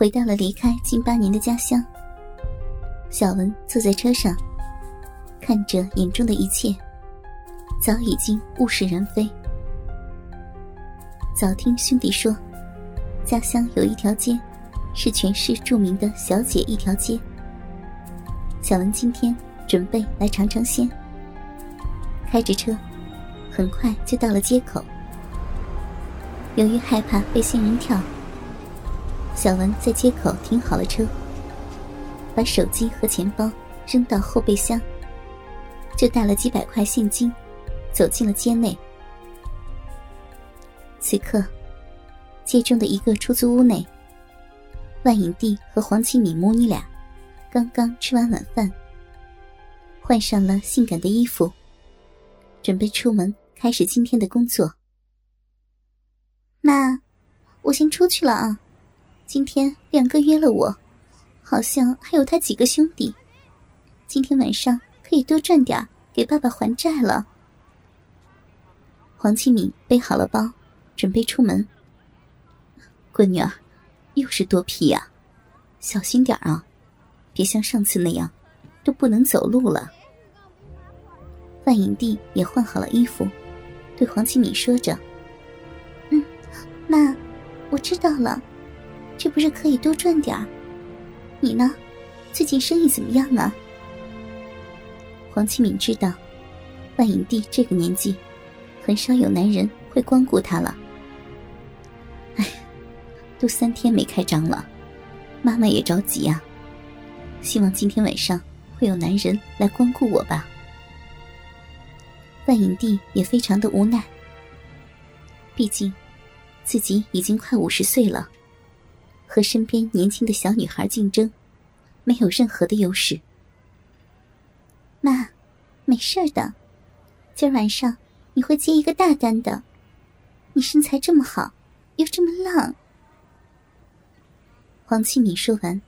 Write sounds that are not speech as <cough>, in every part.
回到了离开近八年的家乡。小文坐在车上，看着眼中的一切，早已经物是人非。早听兄弟说，家乡有一条街，是全市著名的小姐一条街。小文今天准备来尝尝鲜，开着车，很快就到了街口。由于害怕被仙人跳，小文在街口停好了车。把手机和钱包扔到后备箱，就带了几百块现金，走进了街内。此刻，街中的一个出租屋内，万影帝和黄启敏母女俩刚刚吃完晚饭，换上了性感的衣服，准备出门开始今天的工作。妈，我先出去了啊，今天亮哥约了我。好像还有他几个兄弟，今天晚上可以多赚点给爸爸还债了。黄启敏背好了包，准备出门。闺女儿，又是多皮呀，小心点啊，别像上次那样，都不能走路了。万影帝也换好了衣服，对黄启敏说着：“嗯，妈，我知道了，这不是可以多赚点。”你呢？最近生意怎么样啊？黄启敏知道，万影帝这个年纪，很少有男人会光顾他了。哎，都三天没开张了，妈妈也着急呀。希望今天晚上会有男人来光顾我吧。万影帝也非常的无奈，毕竟自己已经快五十岁了。和身边年轻的小女孩竞争，没有任何的优势。妈，没事的，今儿晚上你会接一个大单的。你身材这么好，又这么浪。黄启敏说完，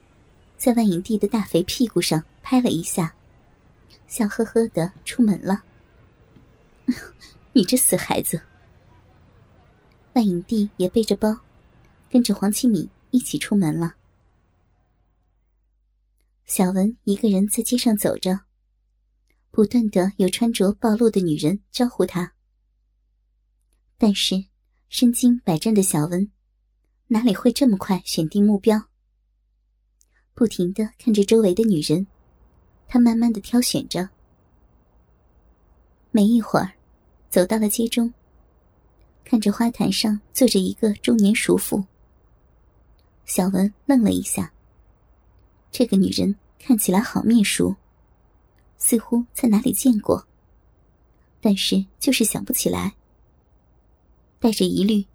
在万影帝的大肥屁股上拍了一下，笑呵呵的出门了。<laughs> 你这死孩子！万影帝也背着包，跟着黄启敏。一起出门了。小文一个人在街上走着，不断的有穿着暴露的女人招呼他。但是身经百战的小文，哪里会这么快选定目标？不停的看着周围的女人，他慢慢的挑选着。没一会儿，走到了街中，看着花坛上坐着一个中年熟妇。小文愣了一下。这个女人看起来好面熟，似乎在哪里见过，但是就是想不起来。带着疑虑，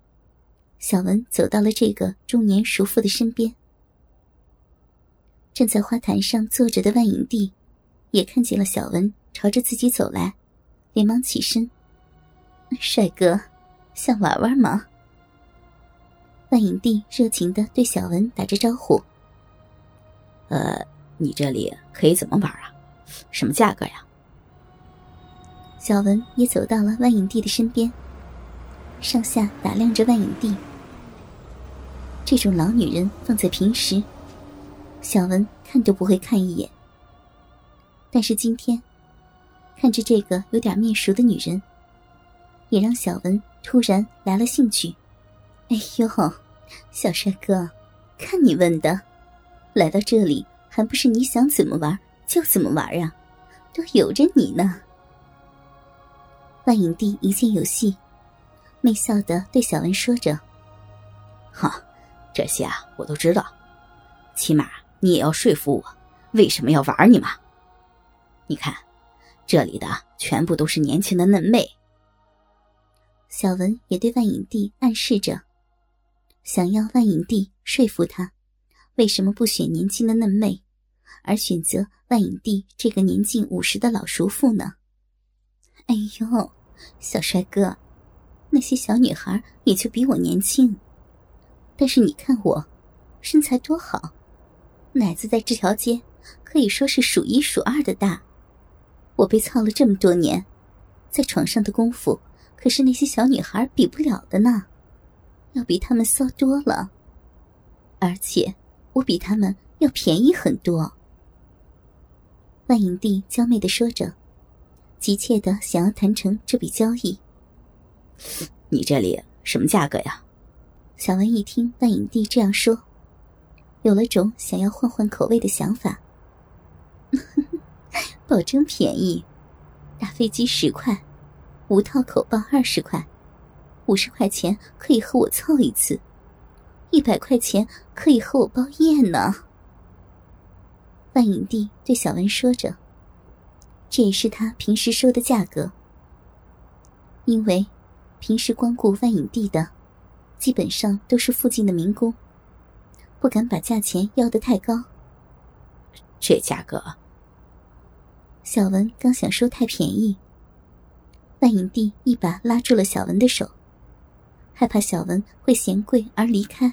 小文走到了这个中年熟妇的身边。站在花坛上坐着的万影帝，也看见了小文朝着自己走来，连忙起身：“帅哥，想玩玩吗？”万影帝热情的对小文打着招呼：“呃，你这里可以怎么玩啊？什么价格呀？”小文也走到了万影帝的身边，上下打量着万影帝。这种老女人放在平时，小文看都不会看一眼。但是今天，看着这个有点面熟的女人，也让小文突然来了兴趣。哎呦，小帅哥，看你问的，来到这里还不是你想怎么玩就怎么玩啊？都由着你呢。万影帝一见有戏，媚笑的对小文说着：“哈，这些啊我都知道，起码你也要说服我，为什么要玩你嘛？你看，这里的全部都是年轻的嫩妹。”小文也对万影帝暗示着。想要万影帝说服他，为什么不选年轻的嫩妹，而选择万影帝这个年近五十的老熟妇呢？哎呦，小帅哥，那些小女孩也就比我年轻，但是你看我，身材多好，奶子在这条街可以说是数一数二的大。我被操了这么多年，在床上的功夫可是那些小女孩比不了的呢。要比他们骚多了，而且我比他们要便宜很多。万影帝娇媚的说着，急切的想要谈成这笔交易。你这里什么价格呀？小文一听万影帝这样说，有了种想要换换口味的想法。<laughs> 保证便宜，打飞机十块，无套口爆二十块，五十块钱可以和我凑一次，一百块钱可以和我包夜呢。万影帝对小文说着，这也是他平时收的价格，因为平时光顾万影帝的，基本上都是附近的民工，不敢把价钱要得太高。这价格。小文刚想说太便宜，万影帝一把拉住了小文的手，害怕小文会嫌贵而离开。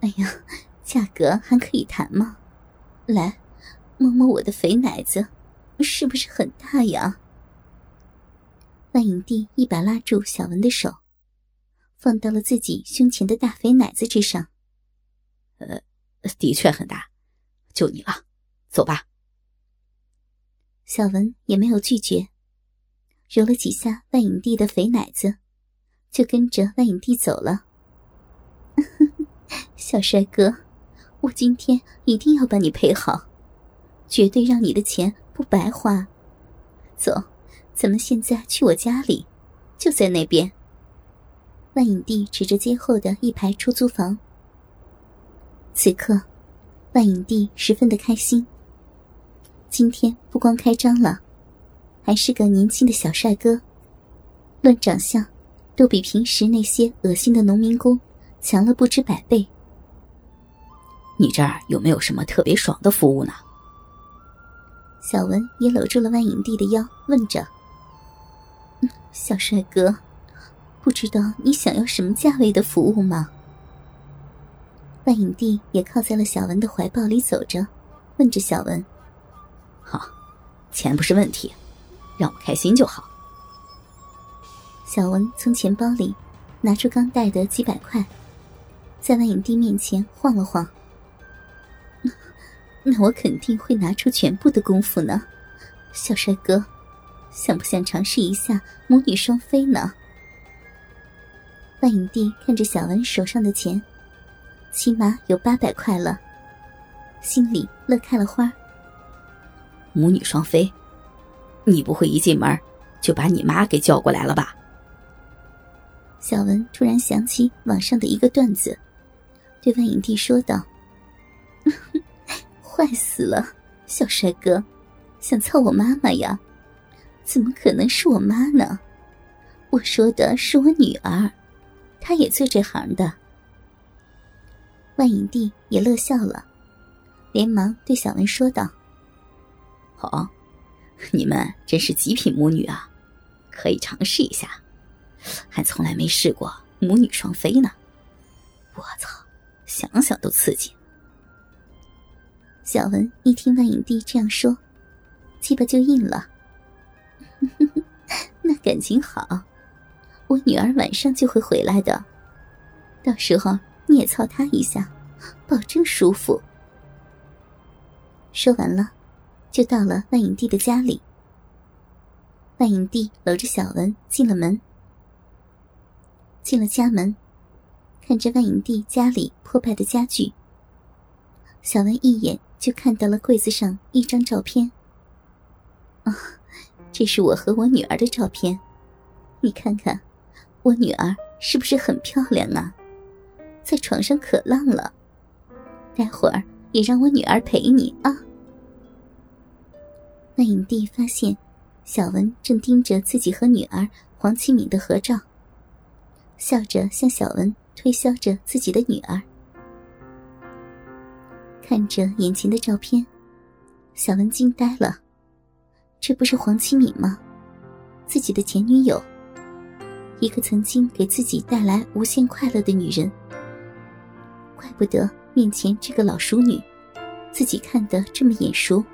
哎呀，价格还可以谈吗？来，摸摸我的肥奶子，是不是很大呀？万影帝一把拉住小文的手，放到了自己胸前的大肥奶子之上。呃，的确很大，就你了，走吧。小文也没有拒绝，揉了几下万影帝的肥奶子，就跟着万影帝走了。<laughs> 小帅哥，我今天一定要把你陪好，绝对让你的钱不白花。走，咱们现在去我家里，就在那边。万影帝指着街后的一排出租房。此刻，万影帝十分的开心。今天不光开张了，还是个年轻的小帅哥，论长相，都比平时那些恶心的农民工强了不知百倍。你这儿有没有什么特别爽的服务呢？小文也搂住了万影帝的腰，问着：“小帅哥，不知道你想要什么价位的服务吗？”万影帝也靠在了小文的怀抱里走着，问着小文。好，钱不是问题，让我开心就好。小文从钱包里拿出刚带的几百块，在万影帝面前晃了晃。那我肯定会拿出全部的功夫呢，小帅哥，想不想尝试一下母女双飞呢？万影帝看着小文手上的钱，起码有八百块了，心里乐开了花。母女双飞，你不会一进门就把你妈给叫过来了吧？小文突然想起网上的一个段子，对万影帝说道：“ <laughs> 坏死了，小帅哥，想操我妈妈呀？怎么可能是我妈呢？我说的是我女儿，她也做这行的。”万影帝也乐笑了，连忙对小文说道。好，你们真是极品母女啊，可以尝试一下。还从来没试过母女双飞呢，我操，想想都刺激。小文一听万影帝这样说，鸡巴就硬了。<laughs> 那感情好，我女儿晚上就会回来的，到时候你也操她一下，保证舒服。说完了。就到了万影帝的家里。万影帝搂着小文进了门，进了家门，看着万影帝家里破败的家具，小文一眼就看到了柜子上一张照片。啊，这是我和我女儿的照片，你看看，我女儿是不是很漂亮啊？在床上可浪了，待会儿也让我女儿陪你啊。万影帝发现，小文正盯着自己和女儿黄启敏的合照，笑着向小文推销着自己的女儿。看着眼前的照片，小文惊呆了：这不是黄启敏吗？自己的前女友，一个曾经给自己带来无限快乐的女人。怪不得面前这个老熟女，自己看得这么眼熟。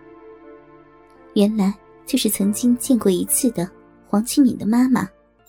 原来就是曾经见过一次的黄启敏的妈妈。